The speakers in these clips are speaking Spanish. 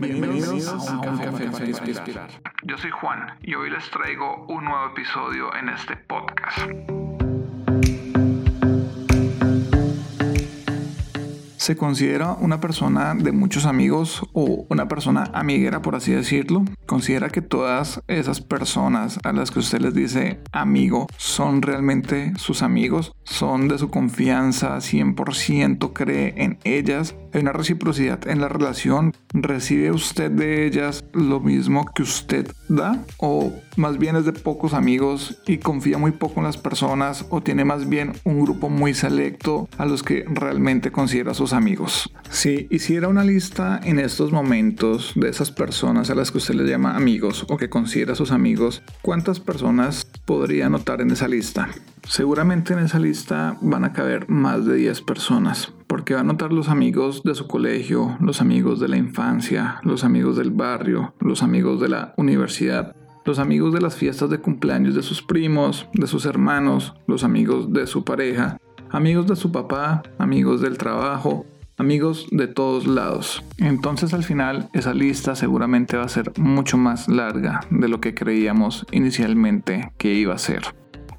Bienvenidos, a un café, para inspirar. Yo soy Juan y hoy les traigo un nuevo episodio en este podcast. ¿Se considera una persona de muchos amigos o una persona amiguera, por así decirlo? ¿Considera que todas esas personas a las que usted les dice amigo son realmente sus amigos? ¿Son de su confianza? ¿100% cree en ellas? ¿Hay una reciprocidad en la relación? ¿Recibe usted de ellas lo mismo que usted da? ¿O más bien es de pocos amigos y confía muy poco en las personas? ¿O tiene más bien un grupo muy selecto a los que realmente considera sus amigos? Si hiciera una lista en estos momentos de esas personas a las que usted les llama amigos o que considera sus amigos, ¿cuántas personas podría notar en esa lista? Seguramente en esa lista van a caber más de 10 personas, porque va a notar los amigos de su colegio, los amigos de la infancia, los amigos del barrio, los amigos de la universidad, los amigos de las fiestas de cumpleaños de sus primos, de sus hermanos, los amigos de su pareja, amigos de su papá, amigos del trabajo, amigos de todos lados. Entonces al final esa lista seguramente va a ser mucho más larga de lo que creíamos inicialmente que iba a ser.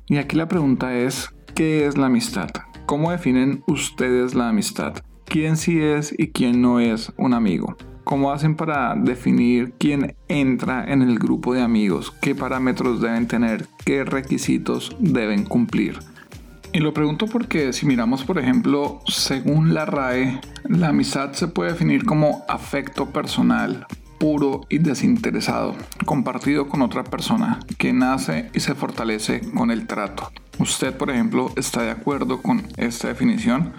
Y aquí la pregunta es, ¿qué es la amistad? ¿Cómo definen ustedes la amistad? ¿Quién sí es y quién no es un amigo? ¿Cómo hacen para definir quién entra en el grupo de amigos? ¿Qué parámetros deben tener? ¿Qué requisitos deben cumplir? Y lo pregunto porque si miramos, por ejemplo, según la RAE, la amistad se puede definir como afecto personal, puro y desinteresado, compartido con otra persona, que nace y se fortalece con el trato. ¿Usted, por ejemplo, está de acuerdo con esta definición?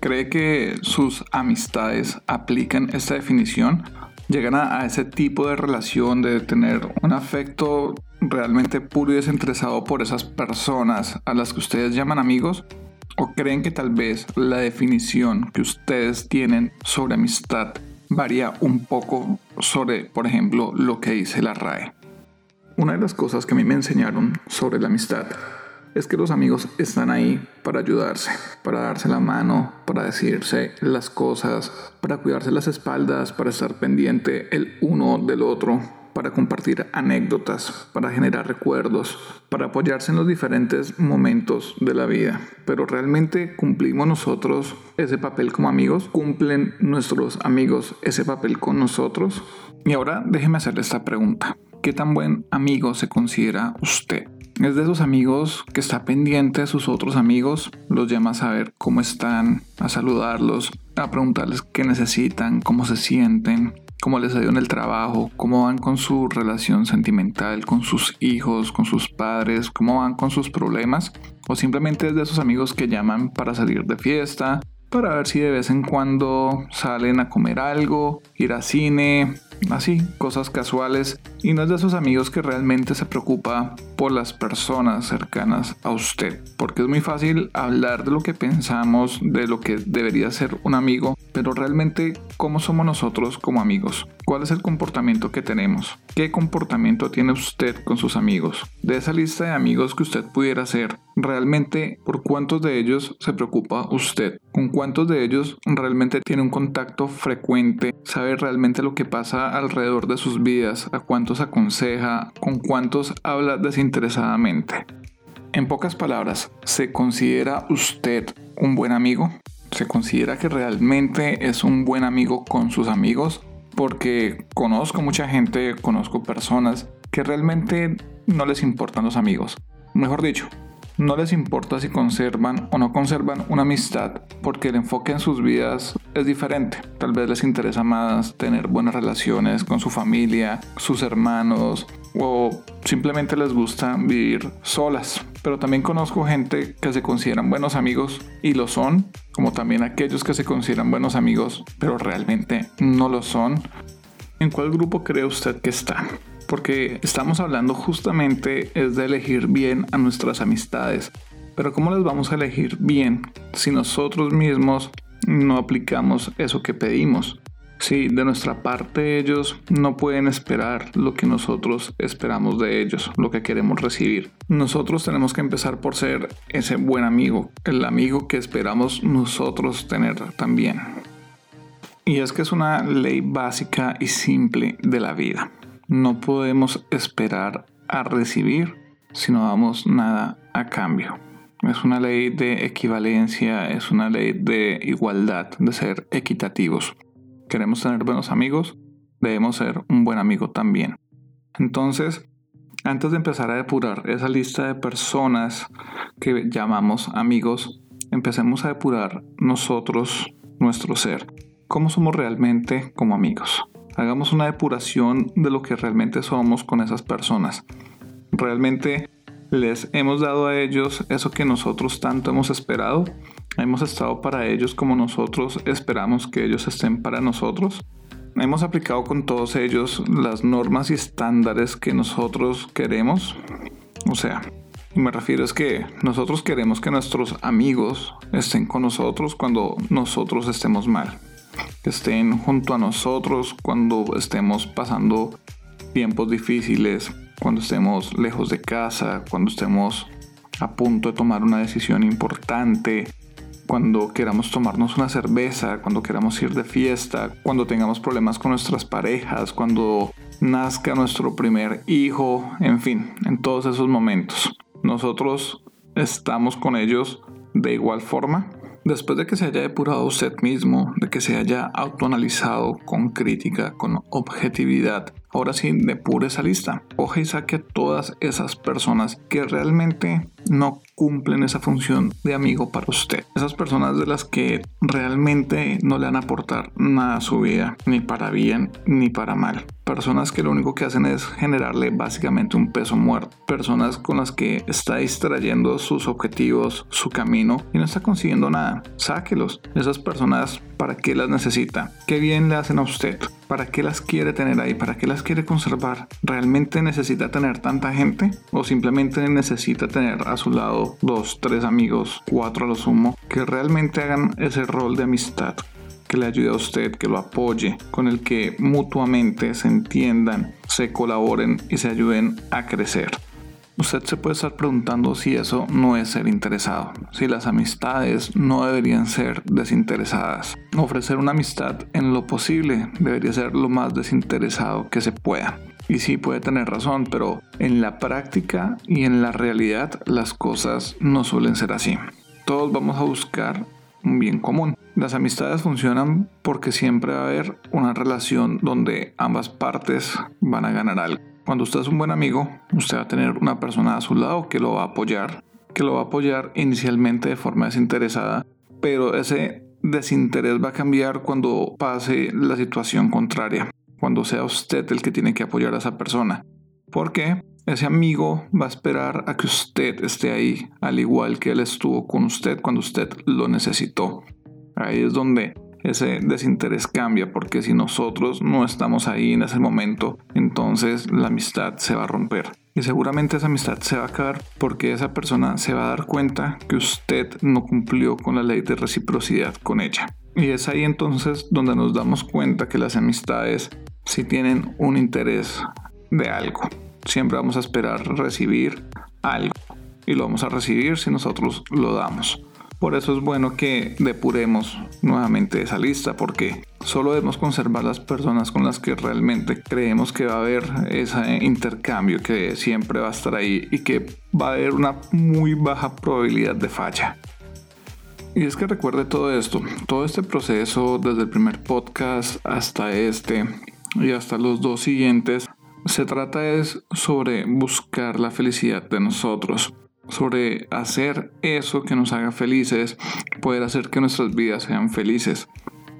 ¿Cree que sus amistades aplican esta definición? ¿Llegan a, ese tipo de relación de tener un afecto realmente puro y desinteresado por esas personas a las que ustedes llaman amigos? ¿O creen que tal vez la definición que ustedes tienen sobre amistad varía un poco sobre, por ejemplo, lo que dice la RAE. Una de las cosas que a mí me enseñaron sobre la amistad es que los amigos están ahí para ayudarse, para darse la mano, para decirse las cosas, para cuidarse las espaldas, para estar pendiente el uno del otro, para compartir anécdotas, para generar recuerdos, para apoyarse en los diferentes momentos de la vida. Pero realmente cumplimos nosotros ese papel como amigos, cumplen nuestros amigos ese papel con nosotros. Y ahora déjeme hacerle esta pregunta. ¿Qué tan buen amigo se considera usted? Es de esos amigos que está pendiente de sus otros amigos, los llama a saber cómo están, a saludarlos, a preguntarles qué necesitan, cómo se sienten, cómo les ha ido en el trabajo, cómo van con su relación sentimental, con sus hijos, con sus padres, cómo van con sus problemas, o simplemente es de esos amigos que llaman para salir de fiesta, para ver si de vez en cuando salen a comer algo, ir a cine, así, cosas casuales, y no es de esos amigos que realmente se preocupa por las personas cercanas a usted, porque es muy fácil hablar de lo que pensamos, de lo que debería ser un amigo, pero realmente cómo somos nosotros como amigos, cuál es el comportamiento que tenemos, qué comportamiento tiene usted con sus amigos, de esa lista de amigos que usted pudiera hacer, realmente por cuántos de ellos se preocupa usted, con cuántos de ellos realmente tiene un contacto frecuente, sabe realmente lo que pasa alrededor de sus vidas, a cuántos aconseja, con cuántos habla desinteresadamente. En pocas palabras, ¿se considera usted un buen amigo? ¿Se considera que realmente es un buen amigo con sus amigos? Porque conozco mucha gente, conozco personas que realmente no les importan los amigos. Mejor dicho, no les importa si conservan o no conservan una amistad, porque el enfoque en sus vidas es diferente. Tal vez les interesa más tener buenas relaciones con su familia, sus hermanos, o simplemente les gusta vivir solas. Pero también conozco gente que se consideran buenos amigos y lo son, como también aquellos que se consideran buenos amigos, pero realmente no lo son. ¿En cuál grupo cree usted que está? porque estamos hablando justamente es de elegir bien a nuestras amistades. Pero ¿cómo las vamos a elegir bien si nosotros mismos no aplicamos eso que pedimos? Si de nuestra parte ellos no pueden esperar lo que nosotros esperamos de ellos, lo que queremos recibir. Nosotros tenemos que empezar por ser ese buen amigo, el amigo que esperamos nosotros tener también. Y es que es una ley básica y simple de la vida. No podemos esperar a recibir si no damos nada a cambio. Es una ley de equivalencia, es una ley de igualdad, de ser equitativos. Queremos tener buenos amigos, debemos ser un buen amigo también. Entonces, antes de empezar a depurar esa lista de personas que llamamos amigos, empecemos a depurar nosotros, nuestro ser. ¿Cómo somos realmente como amigos? Hagamos una depuración de lo que realmente somos con esas personas. ¿Realmente les hemos dado a ellos eso que nosotros tanto hemos esperado? ¿Hemos estado para ellos como nosotros esperamos que ellos estén para nosotros? hemos aplicado con todos ellos las normas y estándares que nosotros queremos. O sea, me refiero es que nosotros queremos que nuestros amigos estén con nosotros cuando nosotros estemos mal. Que estén junto a nosotros cuando estemos pasando tiempos difíciles, cuando estemos lejos de casa, cuando estemos a punto de tomar una decisión importante, cuando queramos tomarnos una cerveza, cuando queramos ir de fiesta, cuando tengamos problemas con nuestras parejas, cuando nazca nuestro primer hijo, en fin, en todos esos momentos. Nosotros estamos con ellos de igual forma. Después de que se haya depurado usted mismo, de que se haya autoanalizado con crítica, con objetividad, Ahora sí, depure esa lista. Coge y saque a todas esas personas que realmente no cumplen esa función de amigo para usted. Esas personas de las que realmente no le van a aportar nada a su vida, ni para bien ni para mal. Personas que lo único que hacen es generarle básicamente un peso muerto. Personas con las que está distrayendo sus objetivos, su camino y no está consiguiendo nada. Sáquelos. Esas personas, ¿para qué las necesita? ¿Qué bien le hacen a usted? ¿Para qué las quiere tener ahí? ¿Para qué las quiere conservar? ¿Realmente necesita tener tanta gente? ¿O simplemente necesita tener a su lado dos, tres amigos, cuatro a lo sumo, que realmente hagan ese rol de amistad? Que le ayude a usted, que lo apoye, con el que mutuamente se entiendan, se colaboren y se ayuden a crecer. Usted se puede estar preguntando si eso no es ser interesado, si las amistades no deberían ser desinteresadas. Ofrecer una amistad en lo posible debería ser lo más desinteresado que se pueda. Y sí puede tener razón, pero en la práctica y en la realidad las cosas no suelen ser así. Todos vamos a buscar un bien común. Las amistades funcionan porque siempre va a haber una relación donde ambas partes van a ganar algo. Cuando usted es un buen amigo, usted va a tener una persona a su lado que lo va a apoyar, que lo va a apoyar inicialmente de forma desinteresada, pero ese desinterés va a cambiar cuando pase la situación contraria, cuando sea usted el que tiene que apoyar a esa persona. Porque ese amigo va a esperar a que usted esté ahí, al igual que él estuvo con usted cuando usted lo necesitó. Ahí es donde ese desinterés cambia, porque si nosotros no estamos ahí en ese momento, entonces la amistad se va a romper. Y seguramente esa amistad se va a acabar porque esa persona se va a dar cuenta que usted no cumplió con la ley de reciprocidad con ella. Y es ahí entonces donde nos damos cuenta que las amistades si tienen un interés de algo. Siempre vamos a esperar recibir algo. Y lo vamos a recibir si nosotros lo damos. Por eso es bueno que depuremos nuevamente esa lista porque solo debemos conservar las personas con las que realmente creemos que va a haber ese intercambio que siempre va a estar ahí y que va a haber una muy baja probabilidad de falla. Y es que recuerde todo esto, todo este proceso desde el primer podcast hasta este y hasta los dos siguientes, se trata es sobre buscar la felicidad de nosotros sobre hacer eso que nos haga felices, poder hacer que nuestras vidas sean felices.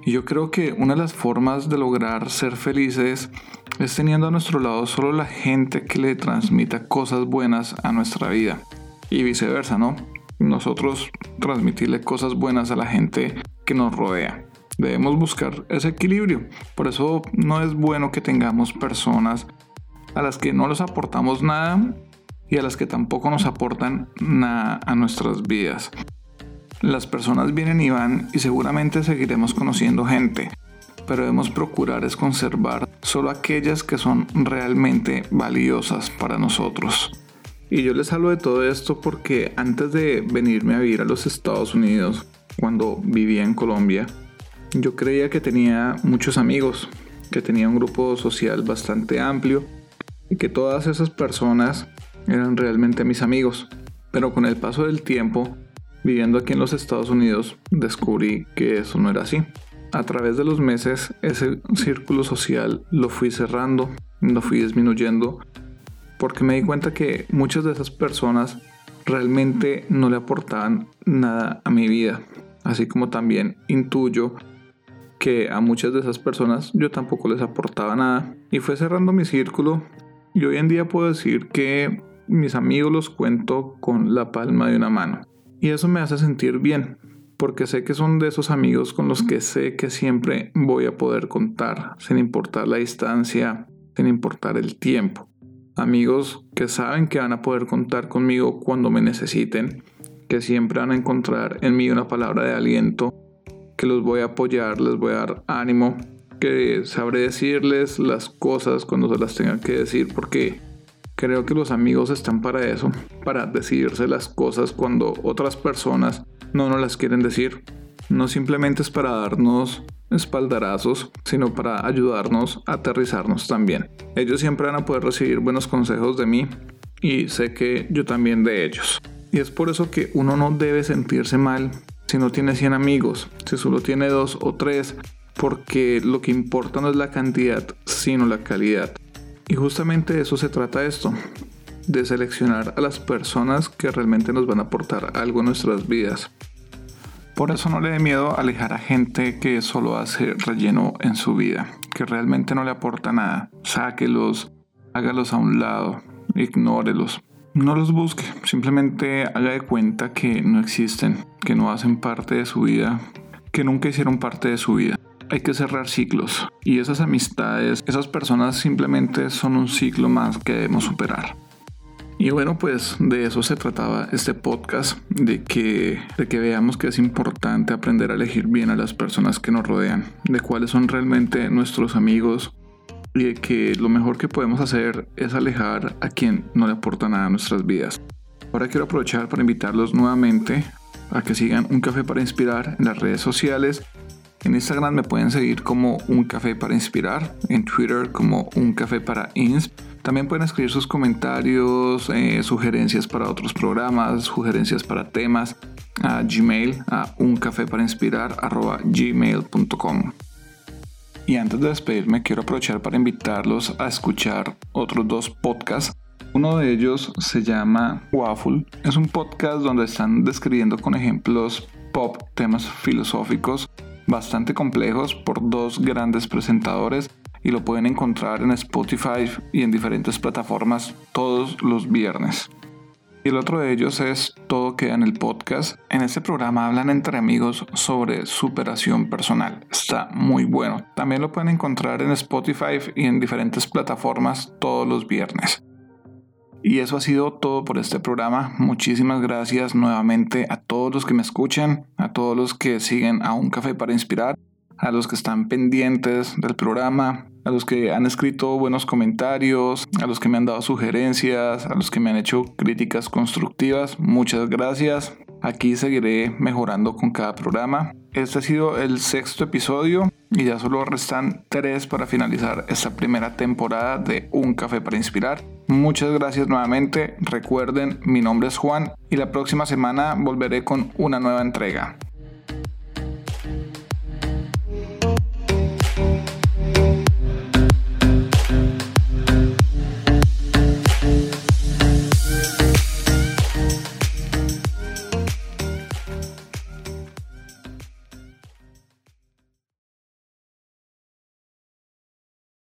Y yo creo que una de las formas de lograr ser felices es teniendo a nuestro lado solo la gente que le transmita cosas buenas a nuestra vida. Y viceversa, ¿no? Nosotros transmitirle cosas buenas a la gente que nos rodea. Debemos buscar ese equilibrio. Por eso no es bueno que tengamos personas a las que no les aportamos nada y a las que tampoco nos aportan nada a nuestras vidas. Las personas vienen y van y seguramente seguiremos conociendo gente, pero debemos procurar es conservar solo aquellas que son realmente valiosas para nosotros. Y yo les hablo de todo esto porque antes de venirme a vivir a los Estados Unidos, cuando vivía en Colombia, Yo creía que tenía muchos amigos, que tenía un grupo social bastante amplio y que todas esas personas eran realmente mis amigos. Pero con el paso del tiempo, viviendo aquí en los Estados Unidos, descubrí que eso no era así. A través de los meses, ese círculo social lo fui cerrando, lo fui disminuyendo, porque me di cuenta que muchas de esas personas realmente no le aportaban nada a mi vida. Así como también intuyo que a muchas de esas personas yo tampoco les aportaba nada. Y fue cerrando mi círculo y hoy en día puedo decir que mis amigos los cuento con la palma de una mano. Y eso me hace sentir bien, porque sé que son de esos amigos con los que sé que siempre voy a poder contar, sin importar la distancia, sin importar el tiempo. Amigos que saben que van a poder contar conmigo cuando me necesiten, que siempre van a encontrar en mí una palabra de aliento, que los voy a apoyar, les voy a dar ánimo, que sabré decirles las cosas cuando se las tenga que decir, porque Creo que los amigos están para eso, para decirse las cosas cuando otras personas no nos las quieren decir. No simplemente es para darnos espaldarazos, sino para ayudarnos a aterrizarnos también. Ellos siempre van a poder recibir buenos consejos de mí y sé que yo también de ellos. Y es por eso que uno no debe sentirse mal si no tiene 100 amigos, si solo tiene 2 o 3, porque lo que importa no es la cantidad, sino la calidad. Y justamente de eso se trata esto, de seleccionar a las personas que realmente nos van a aportar algo en nuestras vidas. Por eso no le dé miedo alejar a gente que solo hace relleno en su vida, que realmente no le aporta nada. Sáquelos, hágalos a un lado, ignórelos. No los busque, simplemente haga de cuenta que no existen, que no hacen parte de su vida, que nunca hicieron parte de su vida hay que cerrar ciclos y esas amistades, esas personas simplemente son un ciclo más que debemos superar. Y bueno, pues de eso se trataba este podcast, de que, de que veamos que es importante aprender a elegir bien a las personas que nos rodean, de cuáles son realmente nuestros amigos y de que lo mejor que podemos hacer es alejar a quien no le aporta nada a nuestras vidas. Ahora quiero aprovechar para invitarlos nuevamente a que sigan Un Café para Inspirar en las redes sociales en Instagram me pueden seguir como Un Café para Inspirar, en Twitter como Un Café para Insp. También pueden escribir sus comentarios, eh, sugerencias para otros programas, sugerencias para temas a Gmail, a gmail.com Y antes de despedirme, quiero aprovechar para invitarlos a escuchar otros dos podcasts. Uno de ellos se llama Waffle. Es un podcast donde están describiendo con ejemplos pop temas filosóficos bastante complejos por dos grandes presentadores y lo pueden encontrar en Spotify y en diferentes plataformas todos los viernes. Y el otro de ellos es Todo queda en el podcast. En este programa hablan entre amigos sobre superación personal. Está muy bueno. También lo pueden encontrar en Spotify y en diferentes plataformas todos los viernes. Y eso ha sido todo por este programa. Muchísimas gracias nuevamente a todos los que me escuchan, a todos los que siguen a Un Café para Inspirar, a los que están pendientes del programa, a los que han escrito buenos comentarios, a los que me han dado sugerencias, a los que me han hecho críticas constructivas. Muchas gracias. Aquí seguiré mejorando con cada programa. Este ha sido el sexto episodio y ya solo restan tres para finalizar esta primera temporada de Un Café para Inspirar. Muchas gracias nuevamente. Recuerden, mi nombre es Juan y la próxima semana volveré con una nueva entrega.